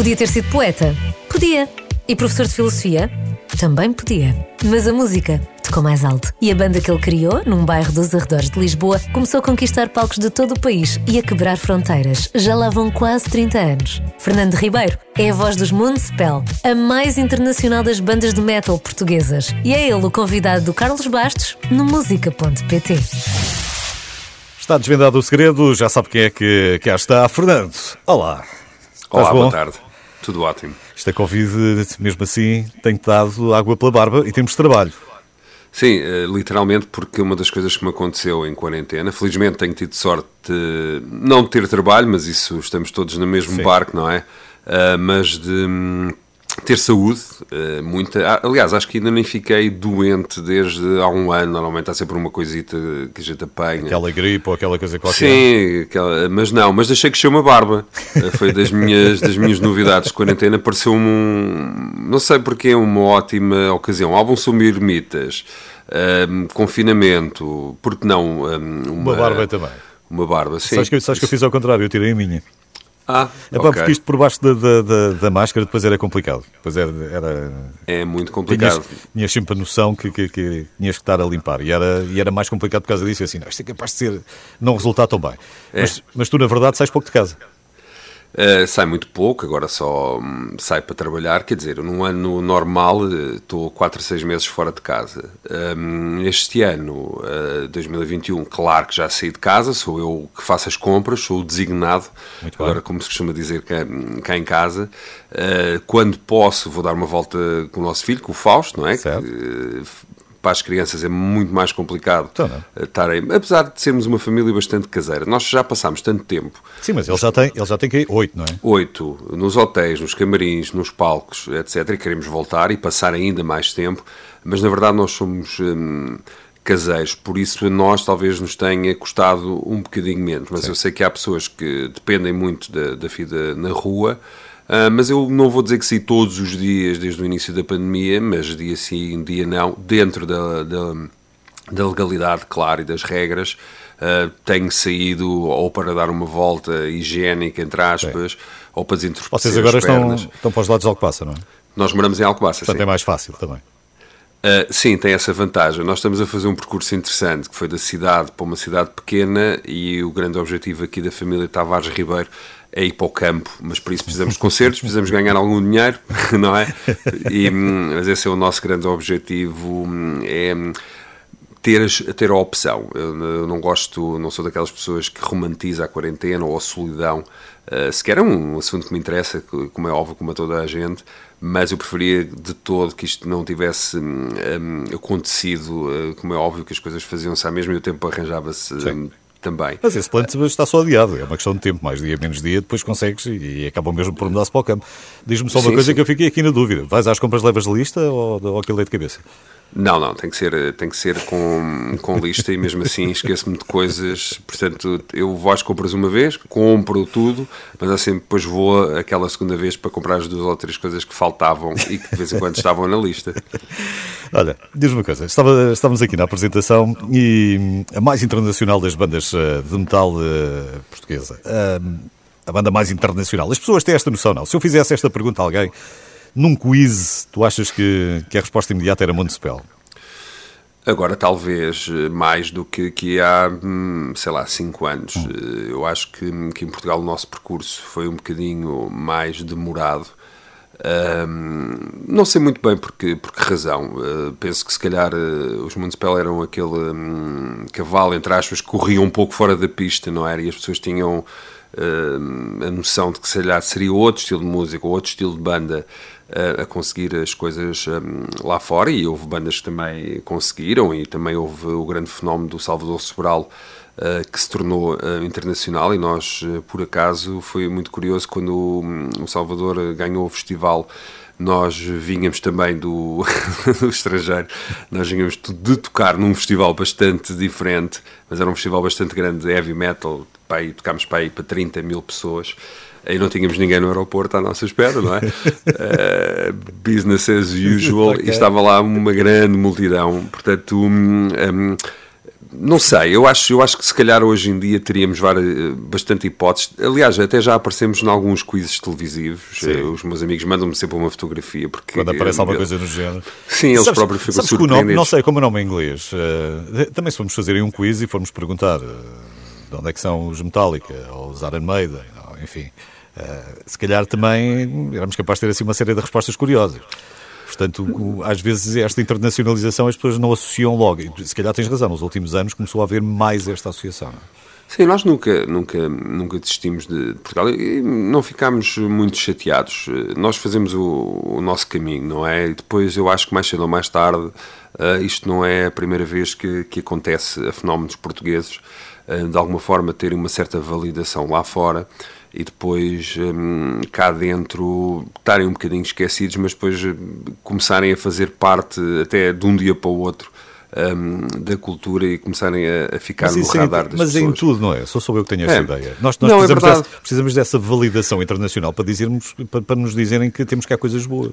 Podia ter sido poeta? Podia. E professor de filosofia? Também podia. Mas a música tocou mais alto. E a banda que ele criou, num bairro dos arredores de Lisboa, começou a conquistar palcos de todo o país e a quebrar fronteiras. Já lá vão quase 30 anos. Fernando Ribeiro é a voz dos Moonspell, a mais internacional das bandas de metal portuguesas. E é ele o convidado do Carlos Bastos no música.pt. Está desvendado o segredo, já sabe quem é que cá está. Fernando, olá. Olá, boa tarde. Tudo ótimo. Esta Covid, mesmo assim, tem dado água pela barba e temos trabalho. Sim, eh, literalmente porque uma das coisas que me aconteceu em quarentena, felizmente tenho tido sorte de não ter trabalho, mas isso estamos todos no mesmo Sim. barco, não é? Ah, mas de hum, ter saúde, eh, muita. ah, Aliás, acho que ainda nem fiquei doente desde há um ano. Normalmente há sempre uma coisita que a gente apanha. Aquela gripe ou aquela coisa qualquer. Sim, aquela- mas não, mas deixei crescer uma barba. Eh, Foi das minhas, das minhas novidades de quarentena. Pareceu-me um. Não sei porque, uma ótima ocasião. Álbum sobre ermitas, ahm, confinamento, porque não? ahm, Uma barba também. Uma barba, sim. Sabes que, sabes que eu fiz ao contrário, eu tirei a minha. Ah, É pá, ok. porque isto por baixo da, da, da- da máscara depois era complicado. Depois era. era É muito tinhas, complicado. tinhas sempre a noção que, que, que tinhas que estar a limpar. E era, e era mais complicado por causa disso. Assim, não, isto é capaz de ser, não resultar tão bem. É. Mas, mas tu, na verdade, sais pouco de casa. Uh, sai muito pouco, agora só hum, sai para trabalhar. Quer dizer, num ano normal uh, estou 4 a 6 meses fora de casa. Um, este ano, uh, 2021, claro que já saí de casa, sou eu que faço as compras, sou o designado, Muito bem. agora como se costuma dizer cá, cá em casa. Uh, quando posso, vou dar uma volta com o nosso filho, com o Fausto, não é? Certo. Que, para as crianças é muito mais complicado Então não. uh, estarem, apesar de sermos uma família bastante caseira. Nós já passámos tanto tempo Sim, mas ele já tem, ele já tem que oito, não é? oito nos hotéis, nos camarins, nos palcos, etc. E queremos voltar e passar ainda mais tempo, mas na verdade nós somos hum, caseiros, por isso a nós talvez nos tenha custado um bocadinho menos. Mas eu sei que há pessoas que dependem muito da, da vida na rua. Ah, mas eu não vou dizer que saí todos os dias desde o início da pandemia, mas dia sim, dia não, dentro da- da, da legalidade, claro, e das regras, uh, tenho saído ou para dar uma volta higiênica, entre aspas, ou para desentorpecer Vocês agora as estão, estão para os lados de Alcobaça, não é? Nós moramos em Alcobaça, Portanto, sim. é mais fácil também. Uh, sim, tem essa vantagem. Nós estamos a fazer um percurso interessante, que foi da cidade para uma cidade pequena e o grande objetivo aqui da família Tavares Ribeiro é ir para o campo, mas para isso precisamos de concertos, precisamos ganhar algum dinheiro, não é? E, mas esse é o nosso grande objetivo, é ter, ter a opção. Eu não gosto, não sou daquelas pessoas que romantiza a quarentena ou a solidão. Uh, sequer é um assunto que me interessa, como é óbvio, como a toda a gente, mas eu preferia de todo que isto não tivesse hum, hum, acontecido, uh, como é óbvio que as coisas faziam-se à mesma e o tempo arranjava-se também. Mas esse plano está só adiado, é uma questão de tempo, mais dia, menos dia, depois consegues e, e acabam mesmo por mudar-se para o campo. Diz-me só uma Sim, coisa sim. que eu fiquei aqui na dúvida: vais às compras, levas lista ou, ou aquele leite de cabeça? Não, não, tem que ser, tem que ser com, com lista e mesmo assim esqueço-me de coisas. Portanto, eu vou às compras uma vez, compro tudo, mas sempre depois vou aquela segunda vez para comprar as duas ou três coisas que faltavam e que de vez em quando estavam na lista. Olha, diz-me uma coisa: estava, estávamos aqui na apresentação e a mais internacional das bandas eh, de metal eh, portuguesa, a banda mais internacional. As pessoas têm esta noção, não? Se eu fizesse esta pergunta a alguém num quiz, tu achas que, que a resposta imediata era Montespel? Agora, talvez eh, mais do que, que há, hum, sei lá, cinco anos. Eh, Eu acho que, que em Portugal o nosso percurso foi um bocadinho mais demorado. Hum, não sei muito bem porque, por que razão. Eh, penso que se calhar eh, os Municipal eram aquele hum, cavalo, entre aspas, que corria um pouco fora da pista, não era? E as pessoas tinham hum, a noção de que se calhar seria outro estilo de música ou outro estilo de banda a, conseguir as coisas hum, lá fora. E houve bandas que também conseguiram. E também houve o grande fenómeno do Salvador Sobral uh, que se tornou uh, internacional. E nós, uh, por acaso, foi muito curioso quando o, o Salvador ganhou o festival nós vínhamos também do, do estrangeiro, nós vínhamos de tocar num festival bastante diferente, mas era um festival bastante grande de heavy metal, pá, aí, tocámos para aí para 30 mil pessoas, aí não tínhamos ninguém no aeroporto à nossa espera, não é? Uh, business as usual, Ok. e estava lá uma grande multidão, portanto, um, um, não sei, eu acho, eu acho que se calhar hoje em dia teríamos várias, bastante hipóteses. Aliás, até já aparecemos em alguns quizzes televisivos. Sim. Os meus amigos mandam-me sempre uma fotografia. Porque, Quando aparece alguma coisa no género. Sim, eles sabes, próprios ficam sabes surpreendidos. não sei como é o nome em inglês. Uh, também se formos fazer um quiz e formos perguntar uh, de onde é que são os Metallica ou os Iron Maiden, enfim, uh, se calhar também éramos capazes de ter assim uma série de respostas curiosas. Portanto, às vezes esta internacionalização as pessoas não associam logo. Se calhar tens razão, nos últimos anos começou a haver mais esta associação. Sim, nós nunca, nunca, nunca desistimos de Portugal e não ficámos muito chateados. Nós fazemos o, o nosso caminho, não é? E depois eu acho que mais cedo ou mais tarde uh, isto não é a primeira vez que, que acontece a fenómenos portugueses uh, de alguma forma terem uma certa validação lá fora e depois um, cá dentro estarem um bocadinho esquecidos, mas depois hum, começarem a fazer parte até de um dia para o outro um, da cultura e começarem a, a ficar no radar das mas pessoas. Mas em tudo, não é? Só sou eu que tenho essa é. ideia. Nós, nós não, é precisamos, é dessa, precisamos dessa validação internacional para, dizermos, para, para nos dizerem que temos cá coisas boas.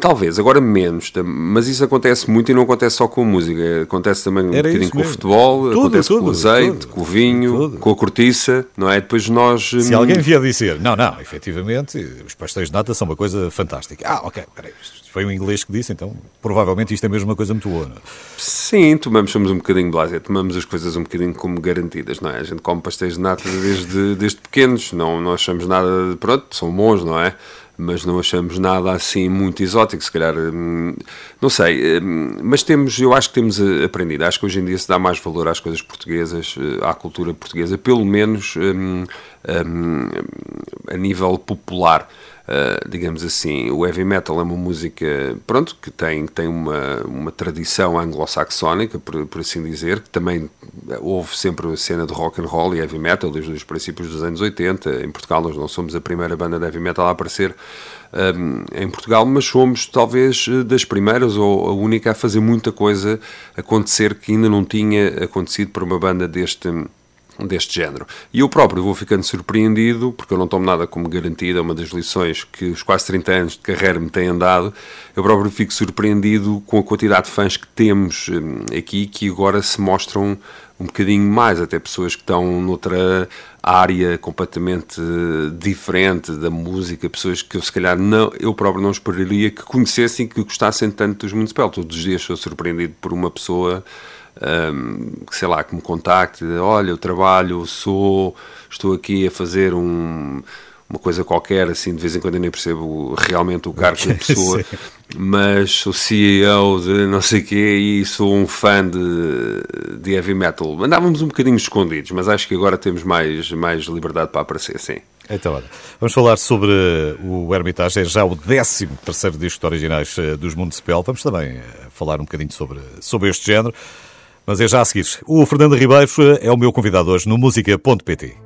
Talvez, agora menos, mas isso acontece muito e não acontece só com a música, acontece também um Era bocadinho com o futebol, tudo, acontece tudo, com o azeite, tudo, com o vinho, com a cortiça, não é? Depois nós. Se hum... alguém vier dizer, não, não, efetivamente, os pastéis de nata são uma coisa fantástica. Ah, ok, peraí, foi um inglês que disse, então provavelmente isto é mesmo uma coisa muito boa, não é? Sim, tomamos, somos um bocadinho blasé, tomamos as coisas um bocadinho como garantidas, não é? A gente come pastéis de nata desde, desde pequenos, não, não achamos nada, pronto, são bons, não é? Mas não achamos nada assim muito exótico, se calhar, hum, não sei, hum, mas temos, eu acho que temos eh, aprendido, acho que hoje em dia se dá mais valor às coisas portuguesas, eh, à cultura portuguesa, pelo menos um, um, a nível popular. Uh, digamos assim, o heavy metal é uma música, pronto, que tem, tem uma, uma tradição anglo-saxónica, por, por assim dizer, que também houve sempre a cena de rock and roll e heavy metal desde os princípios dos anos 80. Em Portugal nós não somos a primeira banda de heavy metal a aparecer um, em Portugal, mas somos talvez das primeiras ou a única a fazer muita coisa acontecer que ainda não tinha acontecido por uma banda deste deste género. E eu próprio vou ficando surpreendido, porque eu não tomo nada como garantida, é uma das lições que os quase 30 anos de carreira me têm dado, eu próprio fico surpreendido com a quantidade de fãs que temos hum, aqui, que agora se mostram um bocadinho mais, até pessoas que estão noutra área completamente diferente da música, pessoas que eu se calhar não, eu próprio não esperaria que conhecessem que gostassem tanto dos Municipal. Todos os dias sou surpreendido por uma pessoa um, sei lá, que me contacte, olha, eu trabalho, sou, estou aqui a fazer um, uma coisa qualquer, assim, de vez em quando eu nem percebo realmente o cargo da pessoa, mas sou CEO de não sei o quê e sou um fã de, de heavy metal. Andávamos um bocadinho escondidos, mas acho que agora temos mais, mais liberdade para aparecer, sim. Então, olha, vamos falar sobre o Hermitage, é já o 13 terceiro disco de originais eh, dos Municipal. Vamos também eh, falar um bocadinho sobre, sobre este género. Mas é já a seguir. O Fernando Ribeiro é o meu convidado hoje no música.pt.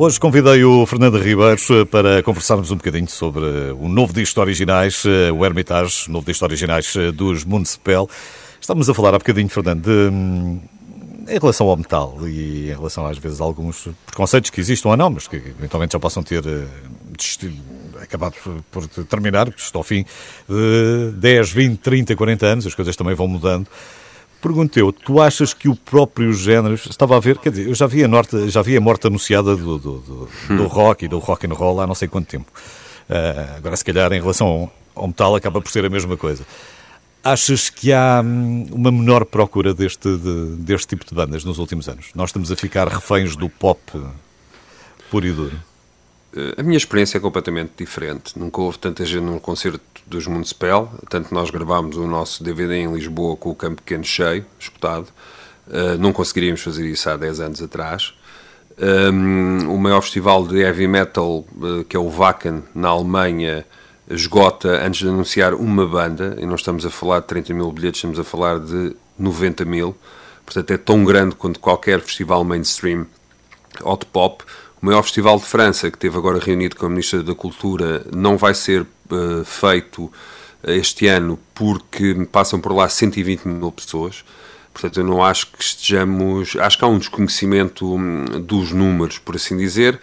Hoje convidei o Fernando Ribeiros eh, para conversarmos um bocadinho sobre eh, o novo disco originais, eh, o Hermitage, novo disco originais dos Municipal. Estamos a falar há bocadinho, Fernando, de, hum, em relação ao metal e em relação às vezes a alguns preconceitos que existam ou não, mas que eventualmente já possam ter acabado por terminar, que estou ao fim de 10, 20, 30, 40 anos, as coisas também vão mudando. Pergunto eu, tu achas que o próprio género, estava a ver, quer dizer, eu já vi a, norte, já vi a morte anunciada do, do, do, do rock e do rock and roll há não sei quanto tempo. Uh, agora, se calhar, em relação ao, ao, metal, acaba por ser a mesma coisa. Achas que há hum, uma menor procura deste, de, deste tipo de bandas nos últimos anos? Nós estamos a ficar reféns do pop puro e duro. A minha experiência é completamente diferente. Nunca houve tanta gente num concerto dos Municipal, tanto nós gravámos o nosso DVD em Lisboa com o campo pequeno cheio, escutado. Uh, não conseguiríamos fazer isso há 10 anos atrás. Um, o maior festival de heavy metal, uh, que é o Wacken, na Alemanha, esgota antes de anunciar uma banda, e não estamos a falar de 30 mil bilhetes, estamos a falar de 90 mil. Portanto, é tão grande quanto qualquer festival mainstream hot pop. O maior festival de França, que teve agora reunido com a Ministra da Cultura, não vai ser uh, feito este ano porque passam por lá 120 mil pessoas. Portanto, eu não acho que estejamos. Acho que há um desconhecimento hum, dos números, por assim dizer.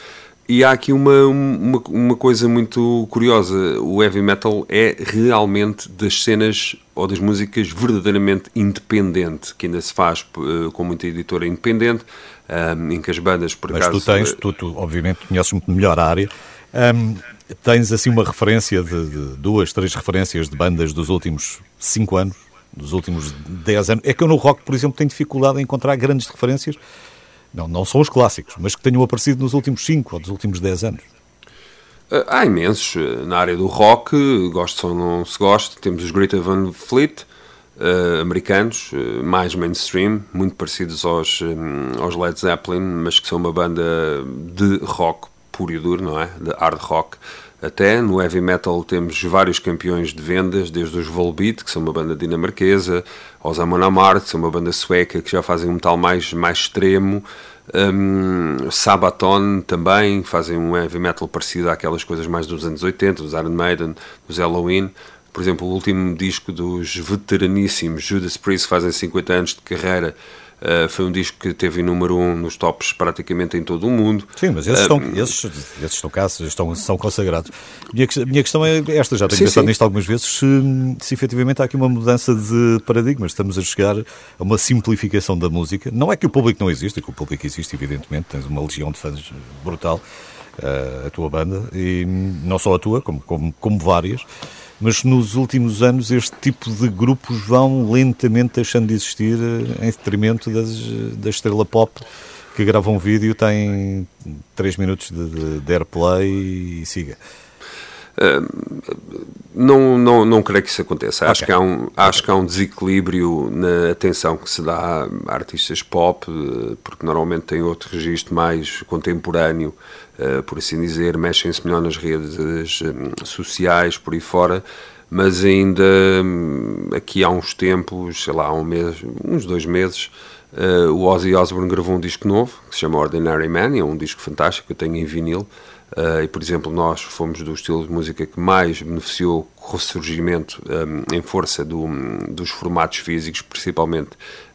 E há aqui uma, uma, uma, coisa muito curiosa: o heavy metal é realmente das cenas ou das músicas verdadeiramente independente, que ainda se faz uh, com muita editora independente, um, em que as bandas, por Mas acaso... tu tens, tu, tu, obviamente conheces muito melhor a área, um, tens assim uma referência de, de, duas, três referências de bandas dos últimos cinco anos, dos últimos dez anos. É que eu no rock, por exemplo, tenho dificuldade em encontrar grandes referências, não, não são os clássicos, mas que tenham aparecido nos últimos cinco ou dos últimos dez anos. Ah, há imensos. Na área do rock, gosto ou não se gosta, temos os Greta Van Fleet, uh, americanos, uh, mais mainstream, muito parecidos aos, um, aos Led Zeppelin, mas que são uma banda de rock puro e duro, não é? De hard rock. Até no heavy metal temos vários campeões de vendas, desde os Volbeat, que são uma banda dinamarquesa, aos Amon Amarth, que são uma banda sueca que já fazem um metal mais, mais extremo. Um, Sabaton também fazem um heavy metal parecido àquelas coisas mais dos anos 80, dos Iron Maiden, dos Halloween. Por exemplo, o último disco dos veteraníssimos Judas Priest, fazem 50 anos de carreira, uh, foi um disco que teve número 1 um nos tops praticamente em todo o mundo. Sim, mas esses, estão, esses, esses estão cá, estão, são consagrados. Minha, minha questão é esta, já tenho sim, pensado sim. nisto algumas vezes, se, se efetivamente há aqui uma mudança de paradigmas, estamos a chegar a uma simplificação da música. Não é que o público não existe, é que o público existe, evidentemente, tens uma legião de fãs brutal, uh, a tua banda, e não só a tua, como, como, como várias mas nos últimos anos este tipo de grupos vão lentamente deixando de existir eh, em detrimento das, da estrela pop que grava um vídeo, tem 3 minutos de, de, de airplay e siga. Não, não, não creio que isso aconteça. Okay. Acho, que há um, acho que há um desequilíbrio na atenção que se dá a artistas pop, eh, porque normalmente têm outro registro mais contemporâneo eh, por assim dizer, mexem-se melhor nas redes eh, sociais, por aí fora, mas ainda hum, aqui há uns tempos, sei lá, há um mês, uns dois meses, o Ozzy Osbourne gravou um disco novo, que se chama Ordinary Man, é um disco fantástico, que eu tenho em vinil, Uh, e, por exemplo, nós fomos do estilo de música que mais beneficiou o ressurgimento um, em força do, dos formatos físicos, principalmente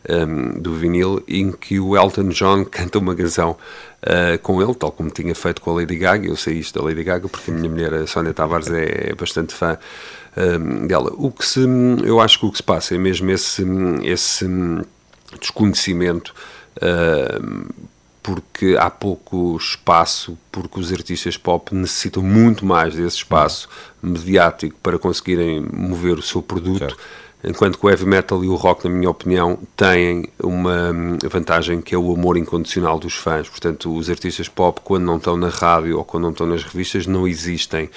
um, do vinil, em que o Elton John canta uma canção uh, com ele, tal como tinha feito com a Lady Gaga. Eu sei isto da Lady Gaga porque a minha mulher, a Sónia Tavares, é, é bastante fã um, dela. O que se, eu acho que o que se passa é mesmo esse, esse desconhecimento. Uh, porque há pouco espaço, porque os artistas pop necessitam muito mais desse espaço mediático para conseguirem mover o seu produto, certo. enquanto que o heavy metal e o rock, na minha opinião, têm uma vantagem que é o amor incondicional dos fãs. Portanto, os artistas pop, quando não estão na rádio ou quando não estão nas revistas, não existem.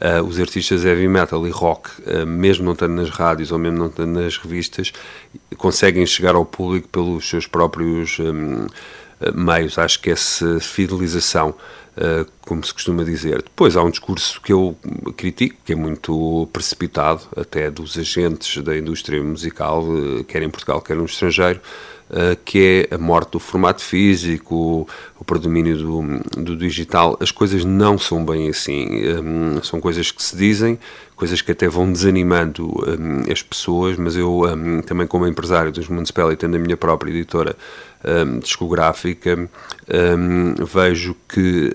Uh, os artistas heavy metal e rock, uh, mesmo não estando nas rádios ou mesmo não estando nas revistas, conseguem chegar ao público pelos seus próprios. Um, meios. Acho que essa fidelização, eh, como se costuma dizer. Depois há um discurso que eu critico, que é muito precipitado, até dos agentes da indústria musical, eh, quer em Portugal, quer no estrangeiro, eh, que é a morte do formato físico, o predomínio do, do digital, as coisas não são bem assim. Um, são coisas que se dizem, coisas que até vão desanimando um, as pessoas, mas eu um, também como empresário dos Municipal e tendo a minha própria editora um, discográfica, vejo que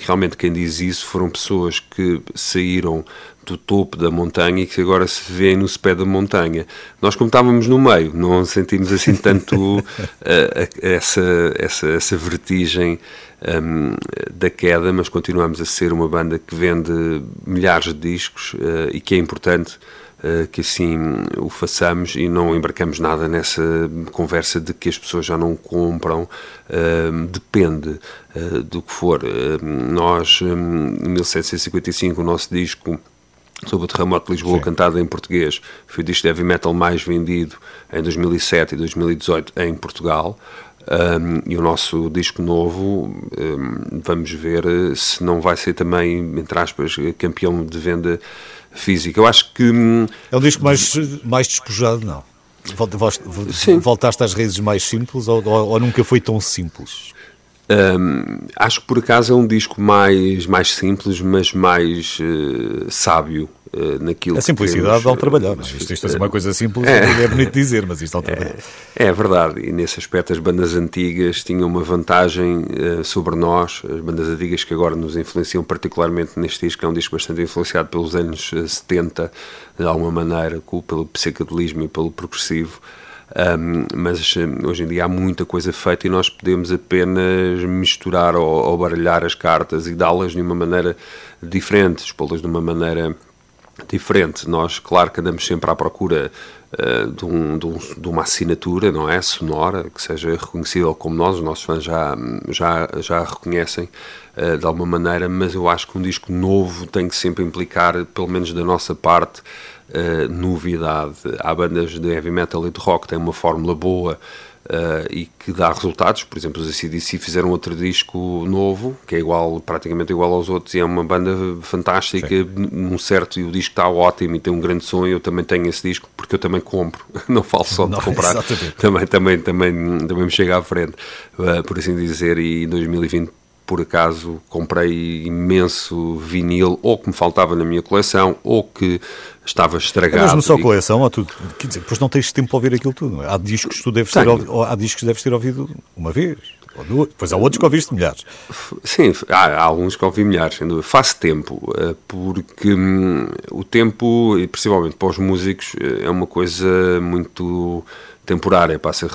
realmente quem diz isso foram pessoas que saíram do topo da montanha e que agora se vêem no pé da montanha. Nós, como estávamos no meio, não sentimos assim tanto uh, essa, essa, essa vertigem um, da queda, mas continuamos a ser uma banda que vende milhares de discos uh, e que é importante Uh, que assim o façamos e não embarcamos nada nessa conversa de que as pessoas já não compram, uh, depende uh, do que for. nós, em 1755, o nosso disco sobre o terremoto de Lisboa, Sim. cantado em português. Foi o disco de heavy metal mais vendido em 2007 e 2018 em Portugal. Um, e o nosso disco novo, um, vamos ver se não vai ser também, entre aspas, campeão de venda física. Eu acho que. Hum, é um disco mais, mais despojado, não? Voltaste às raízes mais simples ou, ou, ou nunca foi tão simples? Um, acho que por acaso é um disco mais, mais simples, mas mais uh, sábio uh, naquilo A simplicidade ao trabalhar. Não? É? Isto, isto é uma coisa simples, é, é bonito dizer, mas isto ao trabalhar. É, é, verdade, e nesse aspecto as bandas antigas tinham uma vantagem uh, sobre nós, as bandas antigas que agora nos influenciam particularmente neste disco, é um disco bastante influenciado pelos anos 70, de alguma maneira, pelo psicodelismo e pelo progressivo. Um, mas hoje em dia há muita coisa feita e nós podemos apenas misturar ou, ou baralhar as cartas e dá-las de uma maneira diferente, expô-las de uma maneira diferente. Nós, claro que andamos sempre à procura uh, de, um, de, um, de, uma assinatura, não é? Sonora, que seja reconhecível como nós, os nossos fãs já, já, já a reconhecem uh, de alguma maneira, mas eu acho que um disco novo tem que sempre implicar, pelo menos da nossa parte, uh, novidade. Há bandas de heavy metal e de rock que têm uma fórmula boa uh, e que dá resultados. Por exemplo, os ACDC fizeram outro disco novo, que é igual, praticamente igual aos outros, e é uma banda fantástica, Sim. num certo, e o disco está ótimo e tem um grande som. Eu também tenho esse disco porque eu também compro, não falo só de não, comprar, também, também, também, também me chega à frente, uh, por assim dizer. E em 2020 por acaso comprei imenso vinil, ou que me faltava na minha coleção, ou que estava estragado. É mesmo só coleção, ou tudo? Quer dizer, depois não tens tempo para ouvir aquilo tudo. É? Há discos que tu deves ter, ouvido, há discos que deves ter ouvido uma vez, ou duas, depois há outros que ouviste milhares. Sim, há, há alguns que ouvi milhares. Faço tempo, eh, porque hum, o tempo, e principalmente para os músicos, eh, é uma coisa muito temporária, passa,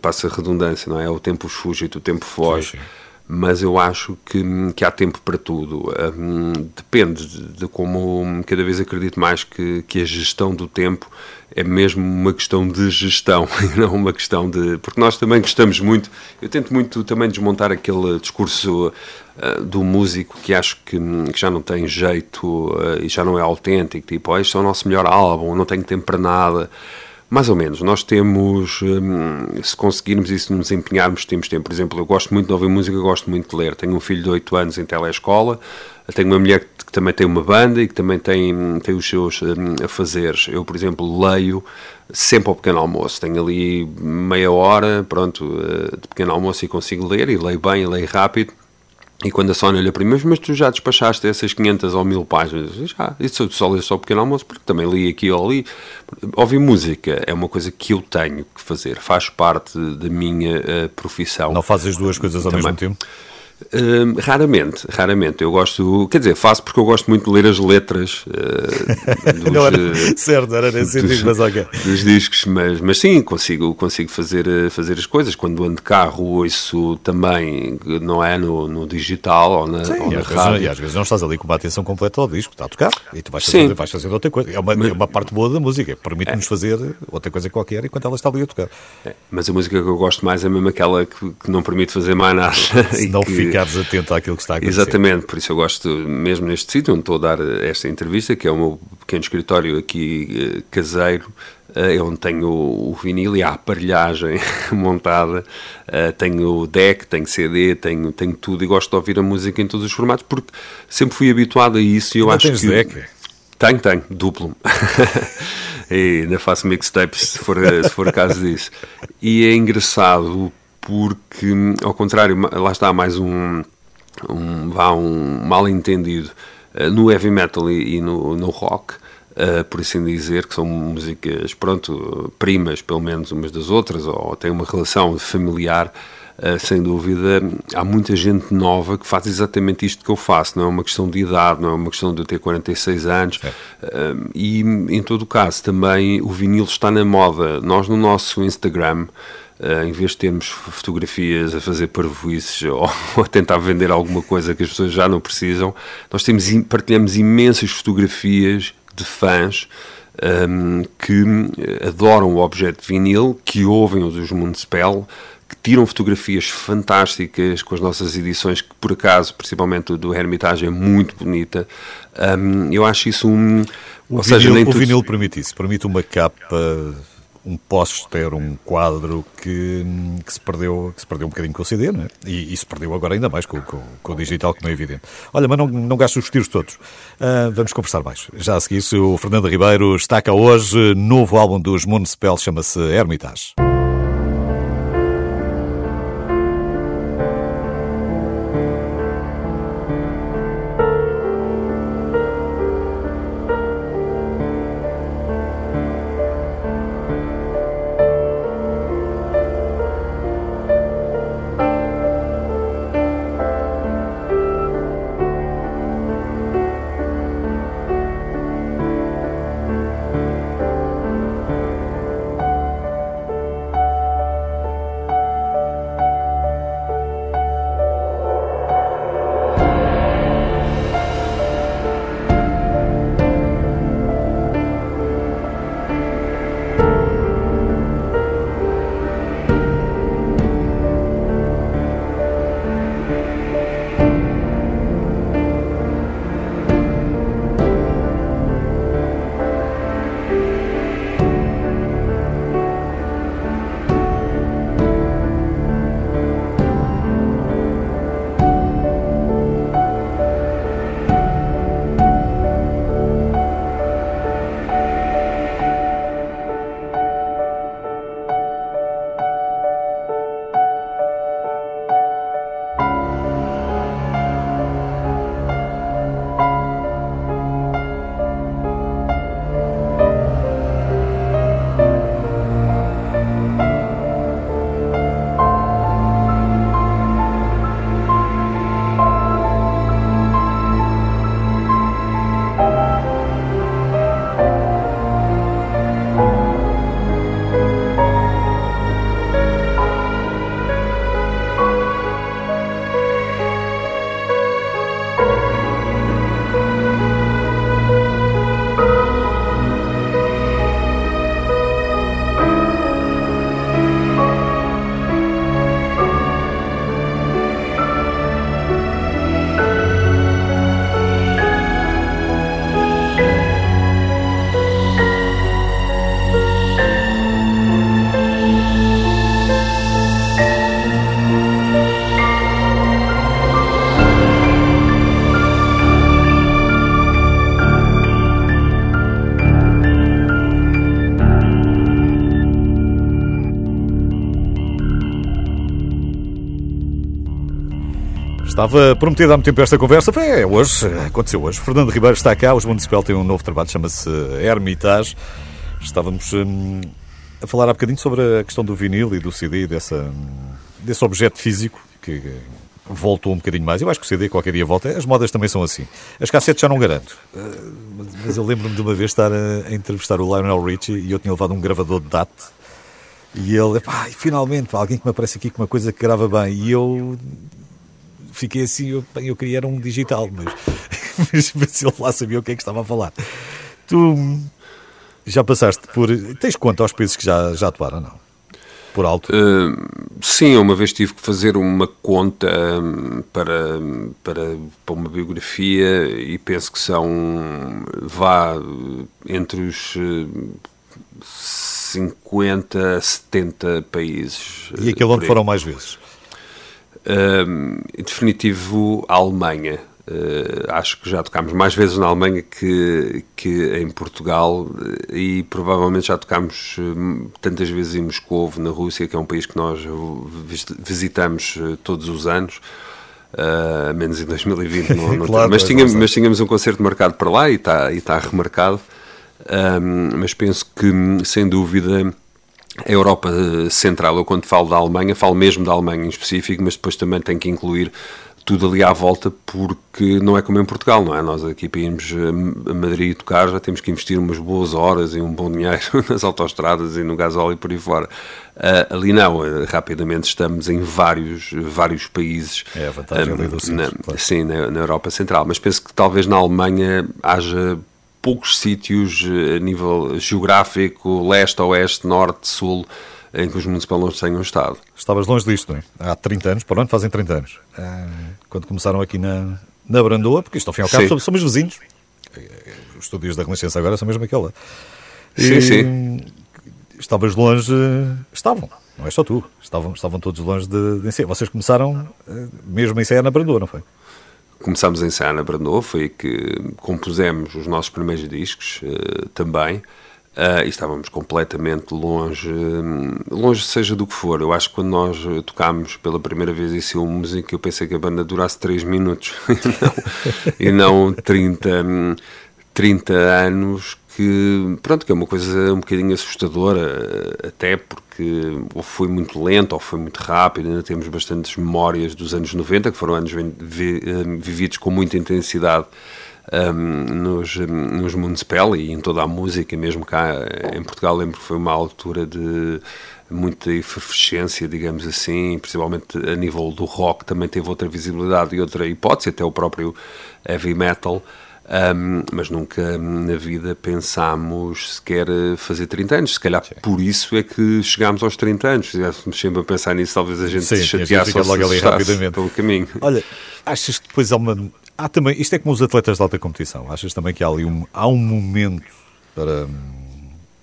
passa redundância, não é? O tempo fuge, o tempo foge. Sim, sim mas eu acho que, que há tempo para tudo. Um, depende de, de, como cada vez acredito mais que, que a gestão do tempo é mesmo uma questão de gestão e não uma questão de. Porque nós também gostamos muito. Eu tento muito também desmontar aquele discurso uh, do músico que acho que, que já não tem jeito uh, e já não é autêntico. Tipo, oh, este é o nosso melhor álbum, não tenho tempo para nada. Mais ou menos. Nós temos, hum, se conseguirmos isso, nos empenharmos, temos tempo. Por exemplo, eu gosto muito de ouvir música, gosto muito de ler. Tenho um filho de 8 anos em telescola, tenho uma mulher que também tem uma banda e que também tem, tem os seus hum, afazeres. Eu, por exemplo, leio sempre ao pequeno almoço. Tenho ali meia hora, pronto, eh, de pequeno almoço e consigo ler, e leio bem, e leio rápido. E quando a Sónia olha para mim, mas tu já despachaste essas 500 ou 1000 páginas? Já, isso só li só o pequeno almoço, porque também li aqui ou ali. Ouvir música é uma coisa que eu tenho que fazer, faz parte da minha uh, profissão. Não fazes as duas coisas ao também. mesmo tempo? Uh, raramente, raramente. Eu gosto, quer dizer, faço porque eu gosto muito de ler as letras uh, dos, não era, uh, certo, era nesse dos, sentido, mas dos discos, mas, mas sim, consigo, consigo fazer, eh, fazer as coisas. Quando ando de carro, isso também não é no, no digital ou na, sim, ou na rádio. Vezes, e às vezes não estás ali com uma atenção completa ao disco, está a tocar e tu vais fazer, vais fazer outra coisa. É uma, mas, é uma parte boa da música, permite-nos é. fazer outra coisa qualquer enquanto ela está ali a tocar. É. Mas a música que eu gosto mais é mesmo aquela que, que não permite fazer mais nada. Se não que, ficares atento àquilo que está a acontecer. Exatamente, por isso eu gosto, mesmo neste sítio onde estou a dar esta entrevista, que é o meu pequeno escritório aqui eh, caseiro, é onde tenho o vinil e a aparelhagem montada, uh, tenho deck, tenho CD, tenho, tenho tudo e gosto de ouvir a música em todos os formatos porque sempre fui habituado a isso e eu acho tens que. Deck? Tenho, tenho, duplo. e ainda faço mixtapes se for, se for caso disso. E é engraçado porque, ao contrário, lá está mais um, um, vá um mal entendido uh, no heavy metal e, e no, no rock. Uh, por assim dizer, que são músicas, pronto, primas, pelo menos umas das outras, ou têm uma relação familiar, uh, sem dúvida, há muita gente nova que faz exatamente isto que eu faço, não é uma questão de idade, não é uma questão de eu ter 46 anos, é. uh, e em todo o caso também o vinil está na moda. Nós no nosso Instagram, Uh, em vez de termos fotografias a fazer parvoices ou, ou, a tentar vender alguma coisa que as pessoas já não precisam, nós temos, partilhamos imensas fotografias de fãs um, que adoram o objeto de vinil, que ouvem os Municipal, que tiram fotografias fantásticas com as nossas edições, que por acaso, principalmente do Hermitage, é muito bonita. Um, eu acho isso um. O, ou vinil, seja, o vinil permite isso, permite uma capa um póster, um quadro que, que, se perdeu, que se perdeu um bocadinho com o CD, não é? E, e se perdeu agora ainda mais com, com, com, o digital, como é evidente. Olha, mas não, não gasto os tiros todos. Uh, vamos conversar mais. Já a seguir, o Fernando Ribeiro está cá hoje. Novo álbum dos Municipal chama-se Hermitage. Estava prometido há muito tempo esta conversa. Foi é, hoje, aconteceu hoje. Fernando Ribeiro está cá. Os Municipal têm um novo trabalho, chama-se Hermitage. Estávamos hum, a falar há bocadinho sobre a questão do vinil e do CD, dessa, desse objeto físico que voltou um bocadinho mais. Eu acho que o CD qualquer dia volta. As modas também são assim. As cassetes já não garanto. Uh, mas eu lembro-me de uma vez estar a, a, entrevistar o Lionel Richie e eu tinha levado um gravador de DAT. E ele, pá, finalmente, alguém que me aparece aqui com uma coisa que grava bem. E eu fiquei assim, eu, eu queria era um digital, mas, mas, mas ele lá sabia o que é que estava a falar. Tu já passaste por. Tens conta aos países que já, já atuaram, não? Por alto? Uh, sim, uma vez tive que fazer uma conta hum, para, para, para uma biografia e penso que são. vá entre os 50, 70 países. E aquele onde foram mais vezes? Em definitivo, a Alemanha. Uh, acho que já tocámos mais vezes na Alemanha que, que em Portugal e provavelmente já tocámos tantas vezes em Moscou, na Rússia, que é um país que nós visitamos todos os anos. Uh, menos em 2020, não, não claro, mas, tínhamos, mas tínhamos um concerto marcado para lá e está e tá remarcado. Um, mas penso que, sem dúvida, a Europa Central, eu quando falo da Alemanha, falo mesmo da Alemanha em específico, mas depois também tenho que incluir tudo ali à volta, porque não é como em Portugal, não é? Nós aqui para irmos a Madrid tocar já temos que investir umas boas horas e um bom dinheiro nas autostradas e no gasóleo e por aí fora. Uh, ali não, rapidamente estamos em vários, vários países. É a vantagem um, ali do centro, na, claro. Sim, na, na Europa Central, mas penso que talvez na Alemanha haja poucos sítios eh, a nível geográfico, leste, oeste, norte, sul, em que os municipais tenham estado. Estavas longe disto, não é? Há 30 anos, por onde fazem 30 anos. Ah, quando começaram aqui na, na Brandoa, porque isto ao fim e ao cabo somos vizinhos. Os estúdios da Renascença agora são mesmo aquela. E sim, sim. Estavas longe, estavam, não é só tu, estavam, estavam todos longe de, de Vocês começaram eh, mesmo em ensaiar na Brandoa, não foi? Começámos a ensaiar na Brandoa, foi que compusemos os nossos primeiros discos uh, também. Uh, e estávamos completamente longe, longe seja do que for. Eu acho que quando nós tocámos pela primeira vez esse música, eu pensei que a banda durasse 3 minutos e não, e não 30, 30 anos, que pronto, que é uma coisa um bocadinho assustadora, até porque ou foi muito lento ou foi muito rápido. Ainda temos bastantes memórias dos anos 90, que foram anos vividos com muita intensidade um, nos, nos Municipal e em toda a música, mesmo cá em Portugal, lembro que foi uma altura de muita efervescência, digamos assim, principalmente a nível do rock, também teve outra visibilidade e outra hipótese, até o próprio heavy metal. Um, mas nunca na vida pensámos sequer fazer 30 anos. Se calhar Sim. por isso é que chegámos aos 30 anos. Se estivéssemos sempre a pensar nisso, talvez a gente Sim, se chateasse ou logo ali rapidamente pelo caminho. Olha, achas que depois há uma, Há também, isto é como os atletas de alta competição. Achas também que há ali um, há um momento para,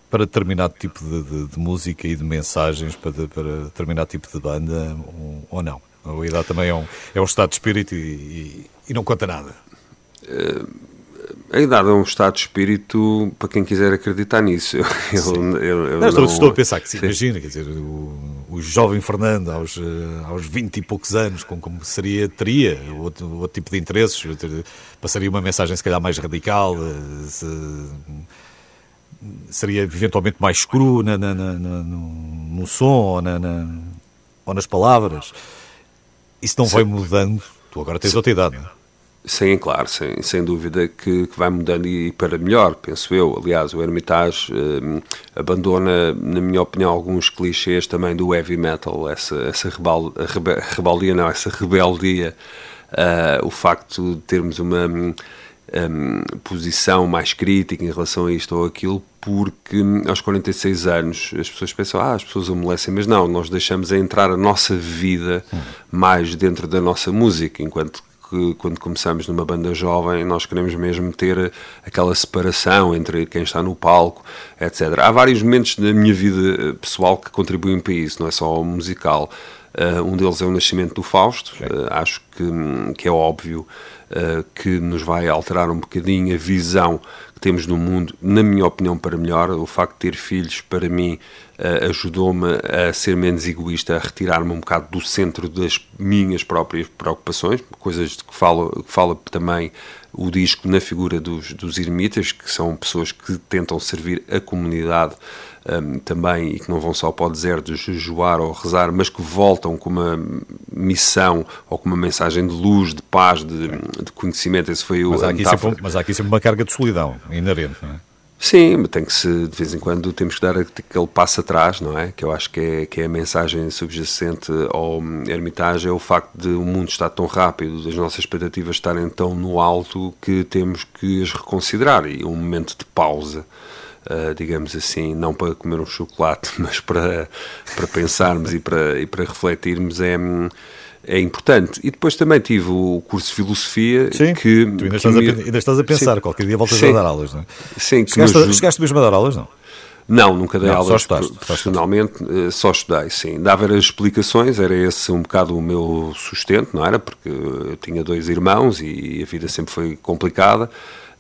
para determinado tipo de, de, de música e de mensagens, para, para determinado tipo de banda, ou, ou não? A idade também é um, é um estado de espírito e, e, e não conta nada. Uh, a idade é um estado de espírito para quem quiser acreditar nisso. Eu, eu, eu, eu não, estou, não... estou, a pensar que se imagina, quer dizer, o, o jovem Fernando aos, eh, aos 20 e poucos anos, com como seria, teria outro, outro tipo de interesses, passaria uma mensagem se calhar mais radical, eh, se, seria eventualmente mais cru na, na, na, no, no, som ou, ou, nas palavras. Isso não Sim. vai mudando. Tu agora tens Sim. outra idade, não é? Sim, claro, sem, sem dúvida que, que, vai mudando e para melhor, penso eu. Aliás, o Hermitage eh, abandona, na minha opinião, alguns clichês também do heavy metal, essa, essa rebel, rebe, rebeldia, não, essa rebeldia, uh, o facto de termos uma um, posição mais crítica em relação a isto ou aquilo, porque aos 46 anos as pessoas pensam, ah, as pessoas amolecem, mas não, nós deixamos a entrar a nossa vida hum. mais dentro da nossa música, enquanto que quando começamos numa banda jovem nós queremos mesmo ter aquela separação entre quem está no palco, etc. Há vários momentos da minha vida pessoal que contribuem para isso, não é só o musical. Uh, um deles é o nascimento do Fausto, uh, acho que, que, é óbvio uh, que nos vai alterar um bocadinho a visão temos no mundo, na minha opinião, para melhor. O facto de ter filhos, para mim, uh, ajudou-me a ser menos egoísta, a retirar-me um bocado do centro das minhas próprias preocupações, coisas de que fala, que fala também o disco na figura dos, dos ermitas, que são pessoas que tentam servir a comunidade um, também e que não vão só para o deserto jejuar ou rezar, mas que voltam com uma missão ou com uma mensagem de luz, de paz, de, de conhecimento. Esse foi mas o há, aqui sempre, mas há aqui sempre uma carga de solidão inerente, não é? Sim, tem que se, de vez em quando temos que dar aquele passo atrás, não é? Que eu acho que é, que é a mensagem subjacente ao Hermitage, é o facto de o mundo estar tão rápido, das nossas expectativas estarem tão no alto que temos que as reconsiderar e um momento de pausa. Uh, digamos assim, não para comer um chocolate, mas para, para pensarmos e para, e para refletirmos, é, é importante. E depois também tive o curso de filosofia Sim, que. Tu ainda, estás, me... a, ainda estás a pensar, Sim. qualquer dia voltas Sim. a dar aulas, não é? Sim, chegaste, nos... chegaste mesmo a dar aulas, não? Não, nunca dei Não, aulas só estudaste, profissionalmente, só, só estudei, sim. Dava as explicações, era esse um bocado o meu sustento, não era? Porque eu tinha dois irmãos e a vida sempre foi complicada.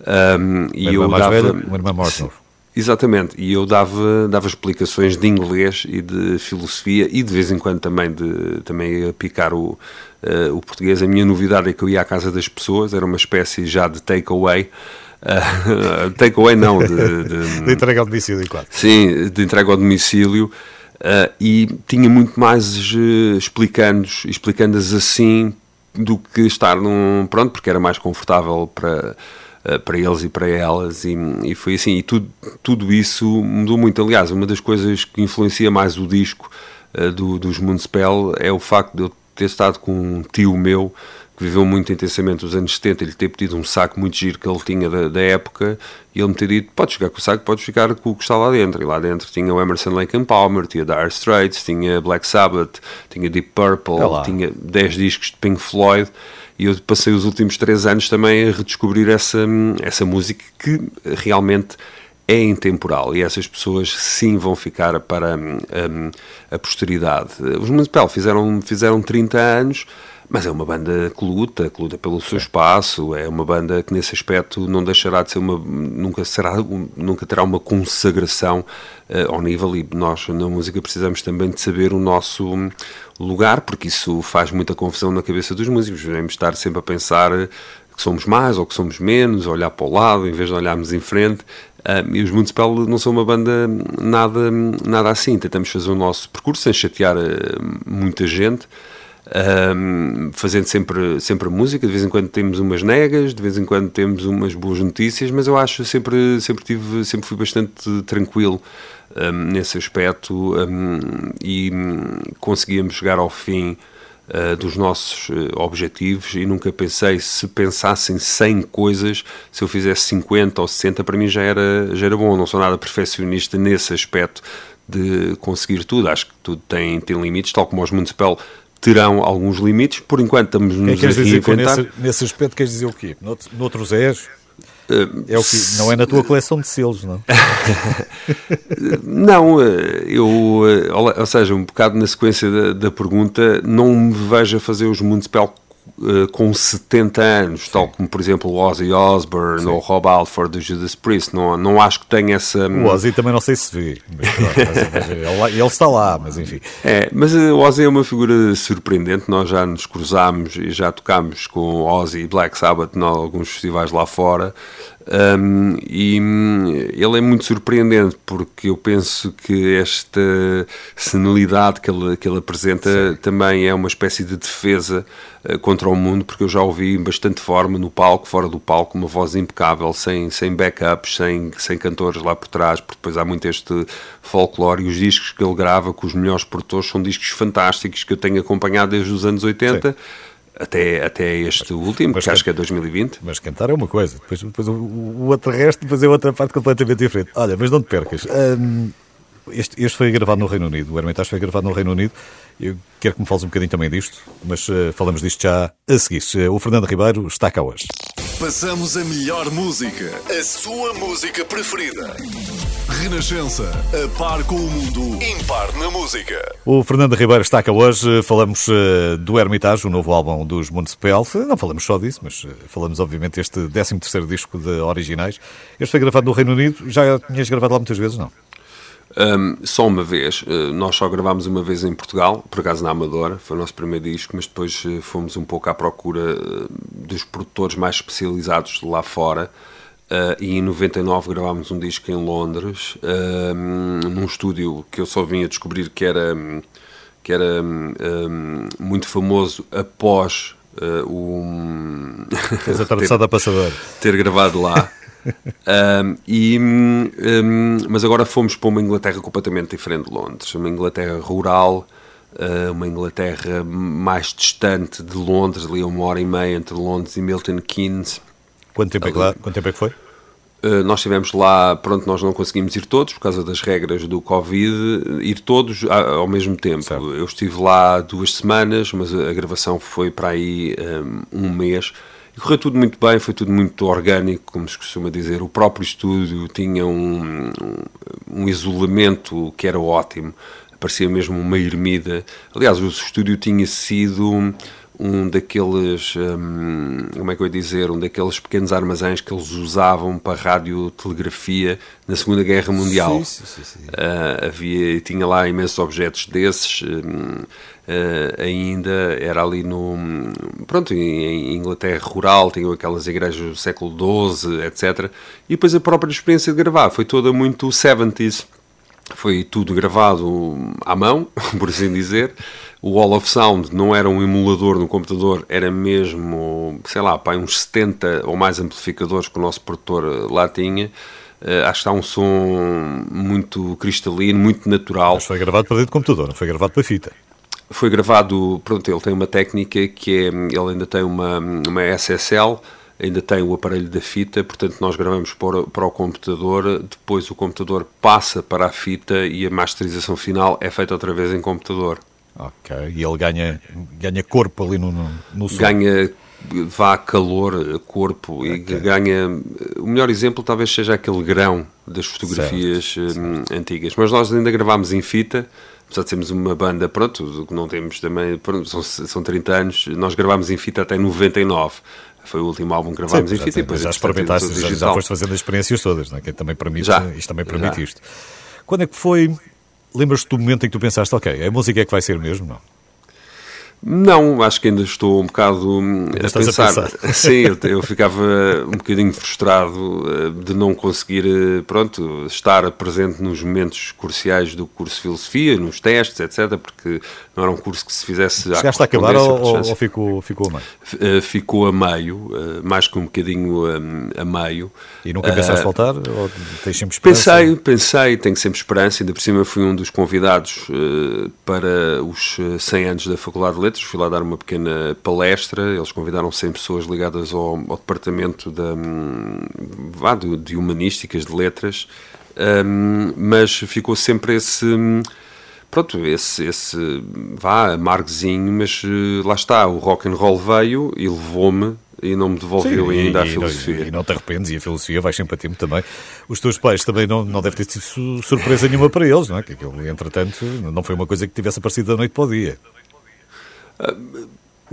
Um, e eu dava. Velha, uma irmã morta. Exatamente, e eu dava, dava explicações de inglês e de filosofia e de vez em quando também, de, também a picar o, uh, o português. A minha novidade é que eu ia à casa das pessoas, era uma espécie já de takeaway. Uh, takeaway não, de, de, de entrega ao domicílio, claro. Sim, de entrega ao domicílio. Uh, e tinha muito mais uh, explicando-as explicando assim do que estar num. Pronto, porque era mais confortável para para eles e para elas, e, e, foi assim. E tudo, tudo isso mudou muito. Aliás, uma das coisas que influencia mais o disco uh, do, dos Moonspell é o facto de eu ter estado com um tio meu que viveu muito intensamente os anos 70, ele ter pedido um saco muito giro que ele tinha da, da época e ele me ter dito: podes ficar com o saco, podes ficar com o que está lá dentro. E lá dentro tinha o Emerson Lake and Palmer, tinha Dire Straits, tinha Black Sabbath, tinha Deep Purple, é tinha 10 discos de Pink Floyd e eu passei os últimos três anos também a redescobrir essa, essa música que realmente é intemporal e essas pessoas sim vão ficar para um, a posteridade. Os Municipal fizeram, fizeram 30 anos mas é uma banda que luta, que luta pelo seu espaço, é uma banda que nesse aspecto não deixará de ser uma, nunca será, nunca terá uma consagração uh, ao nível e nós na música precisamos também de saber o nosso lugar, porque isso faz muita confusão na cabeça dos músicos, devemos estar sempre a pensar que somos mais ou que somos menos, olhar para o lado em vez de olharmos em frente. Uh, e os Municipal não são uma banda nada, nada assim. Tentamos fazer o nosso percurso sem chatear uh, muita gente um, fazendo sempre, sempre música, de vez em quando temos umas negas, de vez em quando temos umas boas notícias, mas eu acho sempre sempre tive sempre fui bastante tranquilo um, nesse aspecto um, e conseguíamos chegar ao fim uh, dos nossos uh, objetivos e nunca pensei se pensassem 100 coisas, se eu fizesse 50 ou 60 para mim já era já era bom, não sou nada perfeccionista nesse aspecto de conseguir tudo, acho que tudo tem, tem limites, tal como os Municipal terão alguns limites. Por enquanto estamos nos que é que a reinventar. Nesse, nesse aspecto queres dizer o quê? Noutros és? É o que, não é na tua coleção de selos, não? não, eh, eu, eh, ou seja, um bocado na sequência da, da pergunta, não me vejo a fazer os Municipal uh, com 70 anos, Sim. tal como, por exemplo, o Ozzy Osbourne Sim. ou Rob Alford do Judas Priest. Não, não acho que tenha essa. O Ozzy também não sei se vê, mas, mas, ele, ele, está lá, mas enfim. É, mas o Ozzy é uma figura surpreendente. Nós já nos cruzámos e já tocámos com Ozzy e Black Sabbath em alguns festivais lá fora. Um, e hum, ele é muito surpreendente porque eu penso que esta senilidade que ele, que ele apresenta Sim. também é uma espécie de defesa uh, contra o mundo, porque eu já ouvi em bastante forma no palco, fora do palco, uma voz impecável, sem, sem backups, sem, sem cantores lá por trás, porque depois há muito este folclore e os discos que ele grava com os melhores produtores são discos fantásticos que eu tenho acompanhado desde os anos 80. Sim até, até este último, mas, que acho que é 2020. Mas cantar é uma coisa, depois, depois o, o outro resto depois é outra parte completamente diferente. Olha, mas não te percas. Um, este, este foi gravado no Reino Unido, o Hermitage foi gravado no Reino Unido. Eu quero que me fales um bocadinho também disto, mas uh, falamos disto já a seguir. Uh, o Fernando Ribeiro está cá hoje. Passamos a melhor música, a sua música preferida. Renascença, a par com o mundo, impar na música. O Fernando Ribeiro está cá hoje. Falamos uh, do Hermitage, o novo álbum dos Municipal. Não falamos só disso, mas uh, falamos, obviamente, este 13 disco de originais. Este foi gravado no Reino Unido. Já tinhas gravado lá muitas vezes, não? Um, só uma vez, uh, nós só gravámos uma vez em Portugal, por acaso na Amadora, foi o nosso primeiro disco, mas depois fomos um pouco à procura dos produtores mais especializados lá fora. E em 99 gravámos um disco em Londres, num estúdio que eu só vim a descobrir que era, que era um, muito famoso após atravessado a passadora. ter gravado lá um, e, um, mas agora fomos para uma Inglaterra completamente diferente de Londres, uma Inglaterra rural, uh, uma Inglaterra mais distante de Londres, ali a uma hora e meia entre Londres e Milton Keynes. Quanto tempo, é que, lá, quanto tempo é que foi? Uh, nós estivemos lá, pronto, nós não conseguimos ir todos por causa das regras do Covid, ir todos ao mesmo tempo. Certo. Eu estive lá duas semanas, mas a gravação foi para aí um, um mês e correu tudo muito bem, foi tudo muito orgânico, como se costuma dizer. O próprio estúdio tinha um, um isolamento que era ótimo, parecia mesmo uma ermida. Aliás, o estúdio tinha sido um daqueles, um, como é que eu ia dizer, um daqueles pequenos armazéns que eles usavam para radiotelegrafia na Segunda Guerra Mundial. Sim, sim, sim, uh, havia, tinha lá imensos objetos desses, um, uh, ainda era ali no, pronto, em, Inglaterra rural, tinham aquelas igrejas do século XII, etc. E depois a própria experiência de gravar foi toda muito 70s. Foi tudo gravado à mão, por assim dizer o Wall of Sound não era um emulador no computador, era mesmo, sei lá, pá, uns 70 ou mais amplificadores que o nosso produtor eh, lá tinha. Uh, acho que está um som muito cristalino, muito natural. Mas foi gravado para dentro do computador, não foi gravado para fita. Foi gravado, pronto, ele tem uma técnica que é, ele ainda tem uma, uma SSL, ainda tem o aparelho da fita, portanto nós gravamos para, para o computador, depois o computador passa para a fita e a masterização final é feita outra vez em computador. Ok, e ele ganha, ganha corpo ali no, no, no som. Ganha vá calor, corpo okay. e ganha. O melhor exemplo talvez seja aquele grão das fotografias certo, hum, antigas. Mas nós ainda gravámos em fita, apesar de sermos uma banda, pronto, não temos também, pronto, são, são 30 anos, nós gravámos em fita até 99. Foi o último álbum que gravámos Sim, em fita e depois já experimentaste, já, já foste fazendo as experiências todas, não é? que também permite, já, isto também permite já. isto. Quando é que foi Lembras-te do momento em que tu pensaste, ok, a música é que vai ser mesmo? Não. Não, acho que ainda estou um bocado hum, a pensar. a pensar. Sim, eu, eu, ficava um bocadinho frustrado eh, de não conseguir, eh, pronto, estar presente nos momentos cruciais do curso de filosofia, nos testes, etc., porque não era um curso que se fizesse. Chegaste a acabar ou, ou, ficou, ficou a meio? Eh, ficou a meio, mais que um bocadinho a, a meio. E nunca pensaste uh, voltar? Ou tens sempre esperança? Pensei, pensei, tenho sempre esperança. Ainda por cima fui um dos convidados uh, para os 100 anos da Faculdade de Letras fui lá dar uma pequena palestra, eles convidaram 100 pessoas ligadas ao, ao departamento da, vá, de, de, humanísticas, de letras, um, mas ficou sempre esse pronto, esse, esse vá, amargozinho, mas uh, lá está, o rock and roll veio e levou-me e não me devolveu Sim, ainda e, a filosofia. E não, e não, te arrependes, e a filosofia vai sempre a tempo também. Os teus pais também não, não deve ter sido surpresa nenhuma para eles, não é? Que aquilo, entretanto, não foi uma coisa que tivesse aparecido da noite para o dia.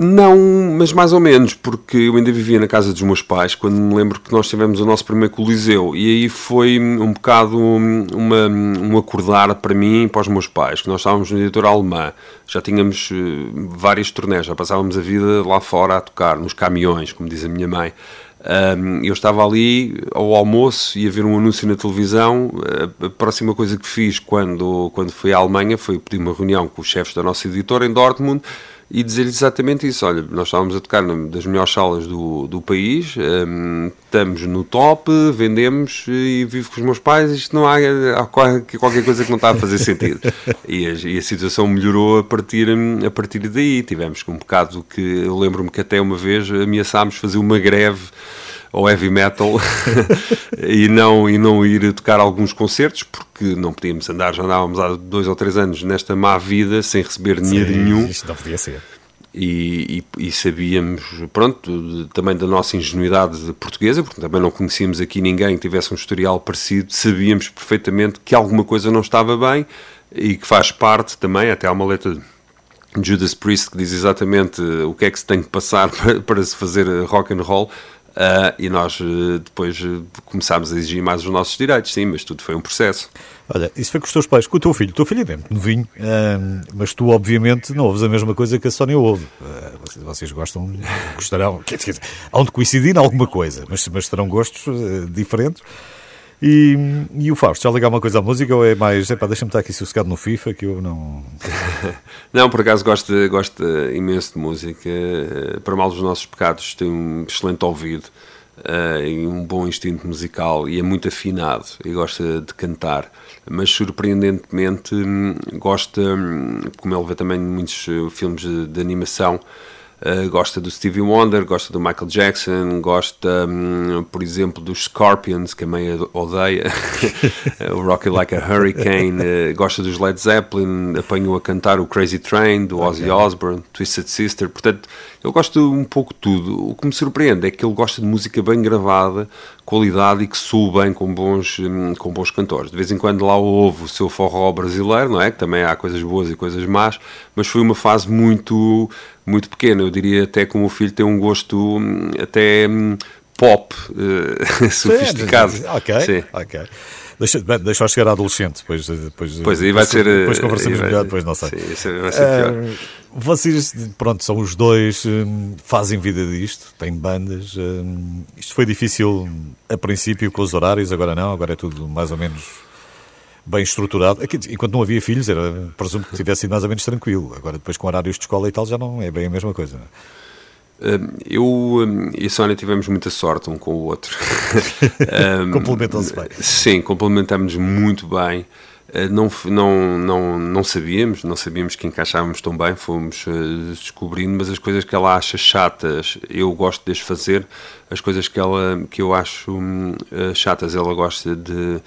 Não, mas mais ou menos, porque eu ainda vivia na casa dos meus pais quando me lembro que nós tivemos o nosso primeiro coliseu e aí foi um bocado uma, um acordar para mim e para os meus pais, que nós estávamos no editor alemã, já tínhamos uh, várias turnés, já passávamos a vida lá fora a tocar, nos caminhões, como diz a minha mãe. Eu estava ali ao almoço e a ver um anúncio na televisão. A próxima coisa que fiz quando, quando fui à Alemanha foi pedir uma reunião com os chefes da nossa editora em Dortmund e dizer-lhe exatamente isso. Olha, nós estávamos a tocar das melhores salas do, do país, um, estamos no top, vendemos e vivo com os meus pais. Isto não há, há qualquer coisa que não está a fazer sentido. e, a, e a situação melhorou a partir, a partir daí. Tivemos um bocado que eu lembro-me que até uma vez ameaçámos fazer uma greve ao heavy metal e, não, e não ir tocar alguns concertos, porque não podíamos andar, já andávamos há dois ou três anos nesta má vida sem receber dinheiro nenhum. Isto não podia ser. E, e, e, sabíamos, pronto, também da nossa ingenuidade portuguesa, porque também não conhecíamos aqui ninguém que tivesse um historial parecido, sabíamos perfeitamente que alguma coisa não estava bem e que faz parte também, até há uma letra de Judas Priest que diz exatamente o que é que se tem que passar para, para se fazer rock and roll, Uh, e nós uh, depois uh, começámos a exigir mais os nossos direitos, sim, mas tudo foi um processo. Olha, isso foi com os teus pais, com o teu filho. O teu filho é bem novinho, mas tu, obviamente, não ouves a mesma coisa que a Sónia ouve. Vocês, vocês, gostam, gostarão, quer dizer, hão de coincidir em alguma coisa, mas, mas terão gostos diferentes. E, e o Fausto, já ligar uma coisa à música ou é mais, deixa-me estar aqui sossegado no FIFA que eu não... não, por acaso gosto, gosto imenso de música, para mal dos nossos pecados tem um excelente ouvido uh, e um bom instinto musical e é muito afinado e gosta de cantar, mas surpreendentemente hum, gosta, hum, como ele vê também muitos filmes de, de animação, Uh, gosta do Stevie Wonder, gosta do Michael Jackson, gosta, um, por exemplo, dos Scorpions, que a mãe odeia, o Rocky Like a Hurricane, uh, gosta dos Led Zeppelin, apanhou a cantar o Crazy Train, do Ozzy okay. Osbourne, Twisted Sister, portanto, eu gosto um pouco de tudo. O que me surpreende é que ele gosta de música bem gravada, qualidade e que soa bem com bons, um, com bons cantores. De vez em quando lá ouve o seu forró brasileiro, não é? Que também há coisas boas e coisas más, mas foi uma fase muito muito pequeno. Eu diria até que o meu filho tem um gosto hum, até hum, pop, uh, sofisticado. Ok, Sim. ok. Deixa, deixa chegar à adolescente, depois, depois, pois aí vai ser. Depois conversamos vai, melhor, depois não sei. Sim, vai ser pior. Uh, vocês, pronto, são os dois, fazem vida disto, têm bandas. Um, isto foi difícil a princípio com os horários, agora não, agora é tudo mais ou menos bem estruturado. Enquanto não havia filhos, era, presumo que tivesse sido mais ou menos tranquilo. Agora, depois com horários de escola e tal, já não é bem a mesma coisa. É? Hum, eu e a Sónia tivemos muita sorte um com o outro. Complementam-se bem. Sim, complementamos muito bem. Eh, não, não, não, não sabíamos, não sabíamos que encaixávamos tão bem, fomos uh, descobrindo, mas as coisas que ela acha chatas, eu gosto de as fazer, as coisas que, ela, que eu acho uh, chatas, ela gosta de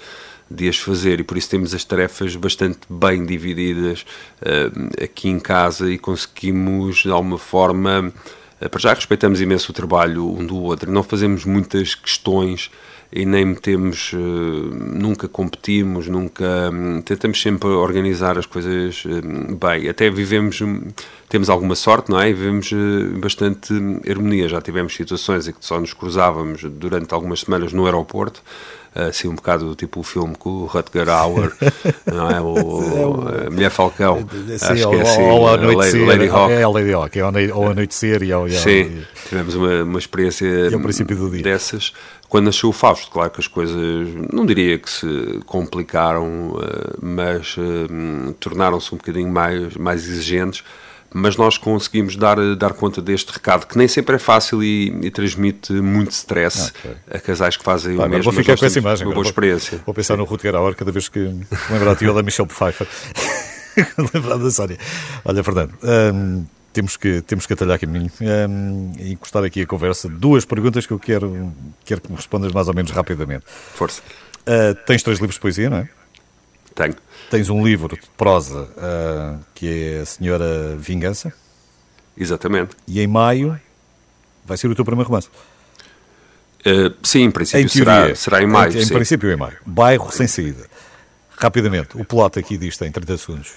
de as fazer e por isso temos as tarefas bastante bem divididas uh, aqui em casa e conseguimos de alguma forma uh, para já respeitamos imenso o trabalho um do outro não fazemos muitas questões e nem metemos, uh, nunca competimos, nunca um, tentamos sempre organizar as coisas uh, bem. Até vivemos, um, temos alguma sorte, não é? E vivemos uh, bastante harmonia. Já tivemos situações em que só nos cruzávamos durante algumas semanas no aeroporto assim um bocado tipo o filme com o Rutger Hauer, não é? O, a Mulher Falcão, sim, acho que é assim, ou a Lady, Lady Hawk. É a Lady Hawk, é ou Anoitecer e ao... Sim, tivemos uma, uma experiência dessas. Quando nasceu o Fausto, claro que as coisas, não diria que se complicaram, eh, mas eh, tornaram-se um bocadinho mais, mais exigentes, mas nós conseguimos dar, dar conta deste recado, que nem sempre é fácil e, e transmite muito stress okay. a casais que fazem Pá, o mesmo. Vou ficar com essa imagem. Uma boa experiência. Vou, vou pensar no Rutger Hauer cada vez que lembrar a tia da Michelle Pfeiffer. lembrar da Sónia. Olha, Fernando, hum, temos que, temos que atalhar caminho hum, e encostar aqui a conversa. Duas perguntas que eu quero, quero que me respondas mais ou menos rapidamente. Força. Uh, tens três livros de poesia, não é? Tenho. Tens um livro de prosa uh, que é a Senhora Vingança. Exatamente. E em maio vai ser o teu primeiro romance. Uh, sim, em princípio em será, será em maio. Em, em princípio em maio. Bairro sem saída. Rapidamente, o plot aqui disto em 30 segundos.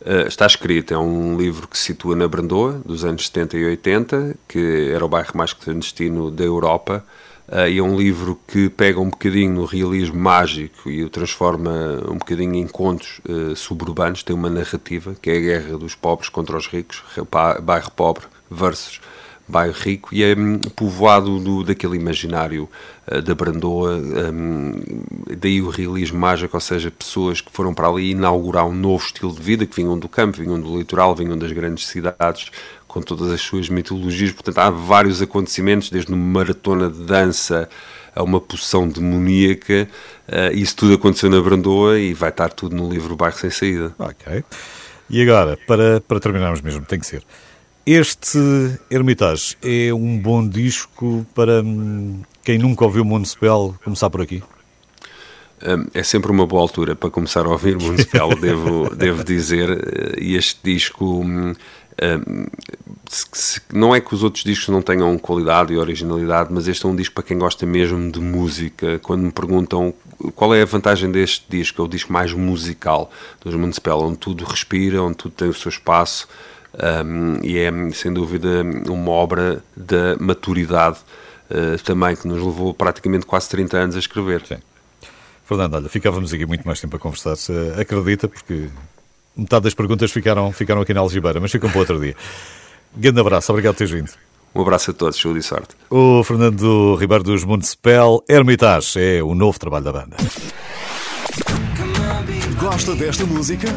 Uh, está escrito, é um livro que se situa na Brandoa, dos anos 70 e 80, que era o bairro mais clandestino da Europa, e é um livro que pega um bocadinho no realismo mágico e o transforma um bocadinho em contos uh, suburbanos. Tem uma narrativa que é a guerra dos pobres contra os ricos, bairro pobre versus bairro rico, e é um, povoado do, daquele imaginário uh, da Brandoa, um, daí o realismo mágico, ou seja, pessoas que foram para ali inaugurar um novo estilo de vida, que vinham do campo, vinham do litoral, vinham das grandes cidades, com todas as suas mitologias. Portanto, há vários acontecimentos, desde uma maratona de dança a uma poção demoníaca. Uh, isso tudo aconteceu na Brandoa e vai estar tudo no livro Bairro Sem Saída. Ok. E agora, para, para terminarmos mesmo, tem que ser. Este Hermitage é um bom disco para hum, quem nunca ouviu Municipal começar por aqui? Hum, é sempre uma boa altura para começar a ouvir Municipal, devo, devo dizer. E este disco hum, não é que os outros discos não tenham qualidade e originalidade, mas este é um disco para quem gosta mesmo de música. Quando me perguntam qual é a vantagem deste disco, é o disco mais musical dos Municipal, onde tudo respira, onde tudo tem o seu espaço. Um, e é sem dúvida uma obra da maturidade uh, também que nos levou praticamente quase 30 anos a escrever. Sim. Fernando, olha, ficávamos aqui muito mais tempo a conversar, acredita, porque metade das perguntas ficaram, ficaram aqui na Algibeira, mas ficam para outro dia. Grande abraço, obrigado por teres vindo. Um abraço a todos, saúde e sorte. O Fernando Ribeiro dos Municipal Hermitage é o novo trabalho da banda. Gosta desta música?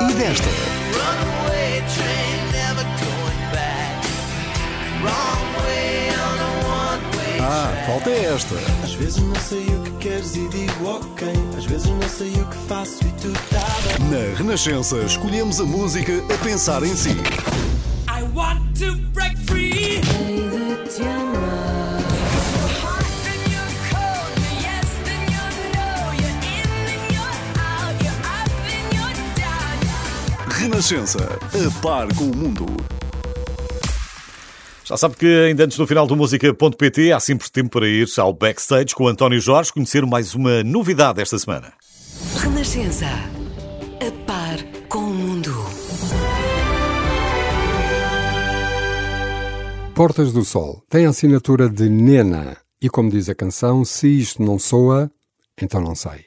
E desta? Falta esta. Às vezes não sei o que queres e digo ok. Às vezes não sei o que faço e tu tá bem. Na Renascença, escolhemos a música a pensar em si. I want to break free. Renascença, a par com o mundo. Já sabe que ainda antes do final do música.pt há sempre tempo para ir ao backstage com o António Jorge conhecer mais uma novidade esta semana. Renascença. A par com o mundo. Portas do Sol tem a assinatura de Nena. E como diz a canção, se isto não soa, então não sei.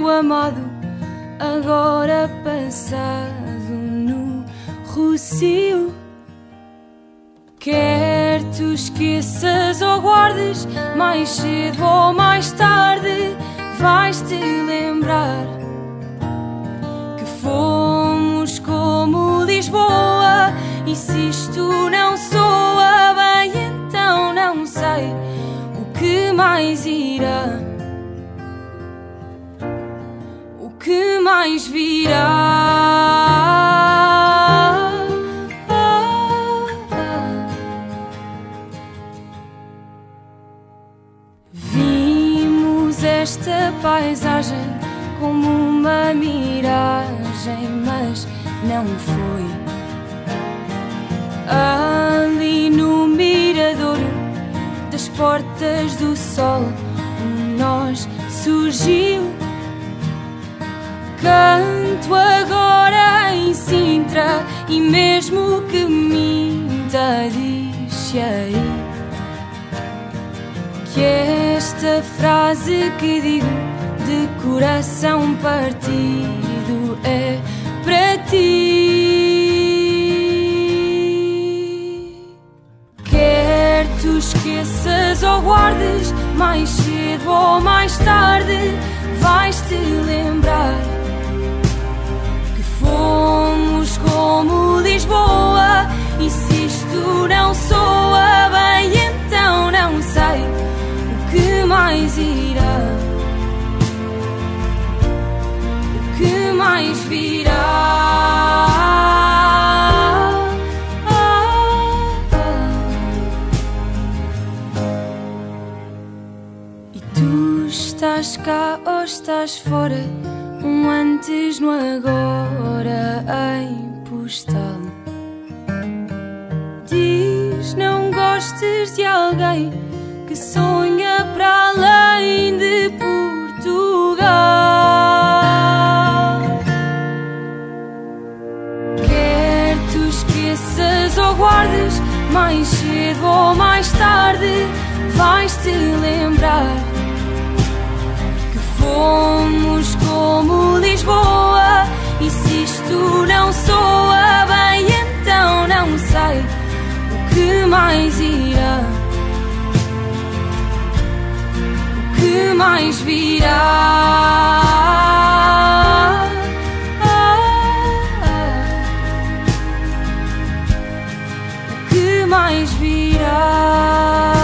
meu amado, agora passado no Rocio. Quer tu esqueças ou guardes, mais cedo ou mais tarde, vais-te lembrar que fomos como Lisboa. E se isto mais virá? Vimos esta paisagem como uma miragem, mas não foi. Ali no mirador das portas do sol, nós surgiu. Canto agora em Sintra e mesmo que minta, diz aí que esta frase que digo de coração partido é para ti. Quer tu esqueças ou guardes, mais cedo ou mais tarde, vais-te lembrar estás fora? Um antes no agora em postal. Diz não gostes de alguém que sonha para além de Portugal. Quer tu esqueças ou guardes, mais cedo ou mais tarde, vais-te lembrar que fomos como Lisboa. E se isto não soa bem, então não sei o que mais irá. O que mais virá? Mais virá?